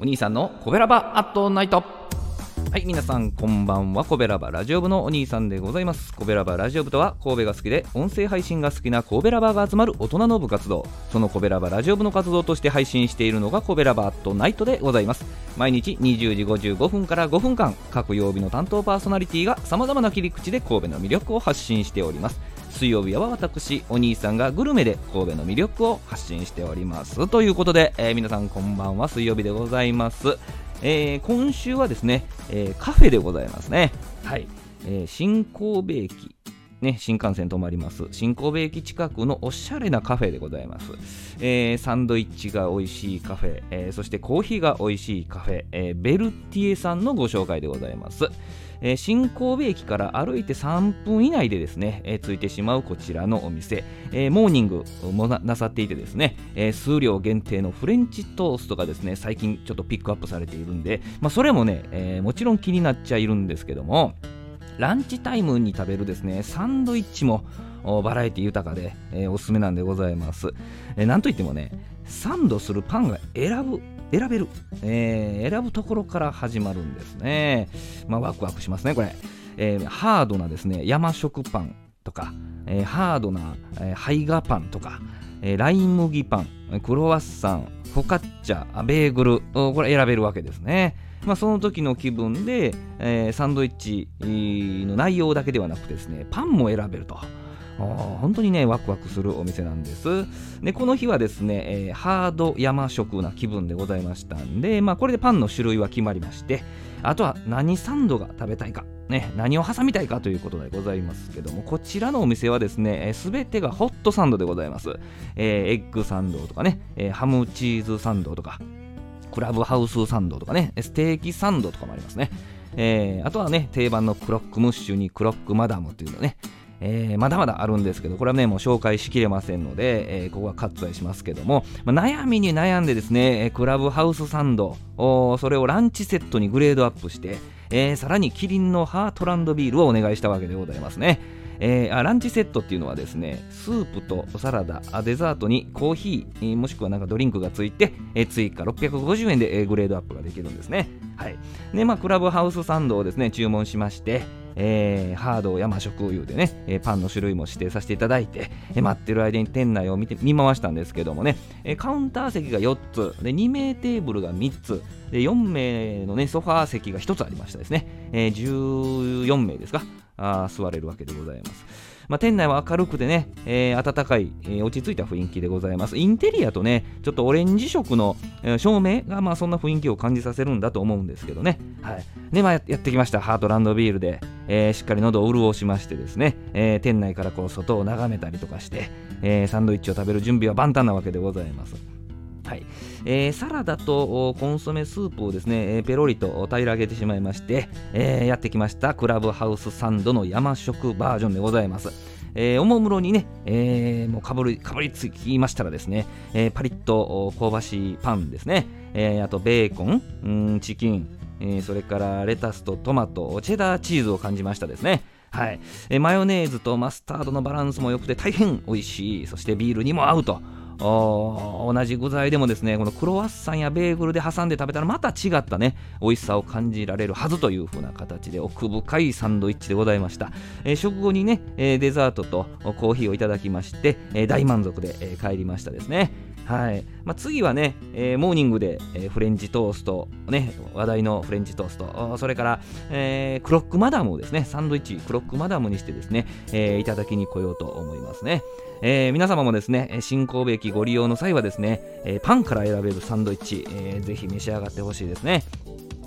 お兄さんのコベラバアットナイト。はい皆さんこんばんは。コベラバラジオ部のお兄さんでございます。コベラバラジオ部とは神戸が好きで音声配信が好きな神戸ラバが集まる大人の部活動。そのコベラバラジオ部の活動として配信しているのがコベラバアットナイトでございます。毎日20時55分から5分間各曜日の担当パーソナリティが様々な切り口で神戸の魅力を発信しております。水曜日は私お兄さんがグルメで神戸の魅力を発信しておりますということで、えー皆さんこんばんは水曜日でございますえー今週はですね、えーカフェでございますね。はい。えー新神戸駅、ね、新幹線止まります。新神戸駅近くのおしゃれなカフェでございます。えーサンドイッチが美味しいカフェ、えーそしてコーヒーが美味しいカフェ、えーベルティエさんのご紹介でございます。えー新神戸駅から歩いて3分以内でですね、えーついてしまうこちらのお店、えーモーニングもなさっていてですね、えー数量限定のフレンチトーストがですね最近ちょっとピックアップされているんで、まあ、それもね、えーもちろん気になっちゃいるんですけどもランチタイムに食べるですねサンドイッチもバラエティ豊かで、えーおすすめなんでございます、えーなんといってもねサンドするパンが選ぶ選べる、えー選ぶところから始まるんですね。まあワクワクしますねこれ、えーハードなですね山食パンとか、えーハードな、えーハイガパンとか、えーライ麦パンクロワッサンフォカッチャベーグルこれ選べるわけですね。まあ、その時の気分で、えーサンドイッチの内容だけではなくてですねパンも選べると。本当にねワクワクするお店なんですでこの日はですね、えーハード山食な気分でございましたんで、まあ、これでパンの種類は決まりましてあとは何サンドが食べたいか、ね、何を挟みたいかということでございますけどもこちらのお店はですねすべてがホットサンドでございます、えーエッグサンドとかね、えーハムチーズサンドとかクラブハウスサンドとかね、ステーキサンドとかもありますね。えーあとはね、定番のクロックムッシュにクロックマダムというのね、えーまだまだあるんですけど、これはね、もう紹介しきれませんので、えーここは割愛しますけども、まあ悩みに悩んでですね、クラブハウスサンド、それをランチセットにグレードアップして、えーさらにキリンのハートランドビールをお願いしたわけでございますね。えーランチセットっていうのはですねスープとサラダデザートにコーヒー、もしくはなんかドリンクがついて、えー追加650円で、グレードアップができるんですねはいでまあクラブハウスサンドをですね注文しましてえーハード山食いうでね、えパンの種類も指定させていただいて、え待ってる間に店内を見て見回したんですけどもね、えカウンター席が4つで2名テーブルが3つで4名のねソファー席が1つありましたですね、えー14名ですかあ座れるわけでございます。まあ、店内は明るくてね、えー暖かい、えー落ち着いた雰囲気でございます。インテリアとね、ちょっとオレンジ色の、えー照明が、まあ、そんな雰囲気を感じさせるんだと思うんですけどね。はい。で、まあ、やってきました。ハートランドビールで、えーしっかり喉を潤しましてですね、えー店内からこう外を眺めたりとかして、えーサンドイッチを食べる準備は万端なわけでございます。はいえーサラダとコンソメスープをですね、えーペロリと平らげてしまいまして、えーやってきましたクラブハウスサンドの山食バージョンでございます。えーおもむろにね、えーもうかぶりかぶりつきましたらですね、えーパリッと香ばしいパンですね、えーあとベーコン、うんチキン、えーそれからレタスとトマト、チェダーチーズを感じましたですね。はい、えーマヨネーズとマスタードのバランスも良くて大変美味しい、そしてビールにも合うと。同じ具材でもですねこのクロワッサンやベーグルで挟んで食べたらまた違ったね美味しさを感じられるはずという風な形で奥深いサンドイッチでございました、えー食後にね、えーデザートとコーヒーをいただきまして、えー大満足で、え帰りましたですね。はい。まあ、次はね、えーモーニングで、えーフレンチトースト、ね、話題のフレンチトースト、それから、えークロックマダムをですね、サンドイッチ、クロックマダムにしてですね、えいただきに来ようと思いますね。え皆様もですね、えー新神ご利用の際はですね、えーパンから選べるサンドイッチ、えーぜひ召し上がってほしいですね。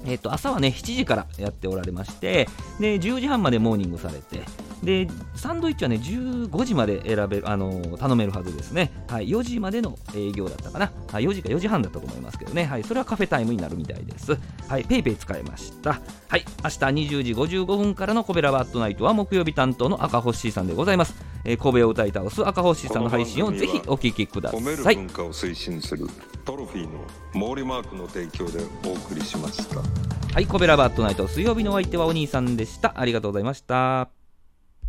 えっと朝はね7時からやっておられましてで10時半までモーニングされてでサンドイッチはね15時まで選べあのー頼めるはずですね、はい、4時までの営業だったかな、はい、4時か4時半だったと思いますけどね、はい、それはカフェタイムになるみたいです。はいペイペイ使えました。はい明日20時55分からのコベラバ at night は木曜日担当の赤星さんでございます、えー神戸を歌い倒す赤星さんの配信をぜひお聞きくだ褒めるさい。文化を推進するトロフィーの毛利マークの提供でお送りしました。はいコベラバ at night 水曜日のお相手はお兄さんでした。ありがとうございました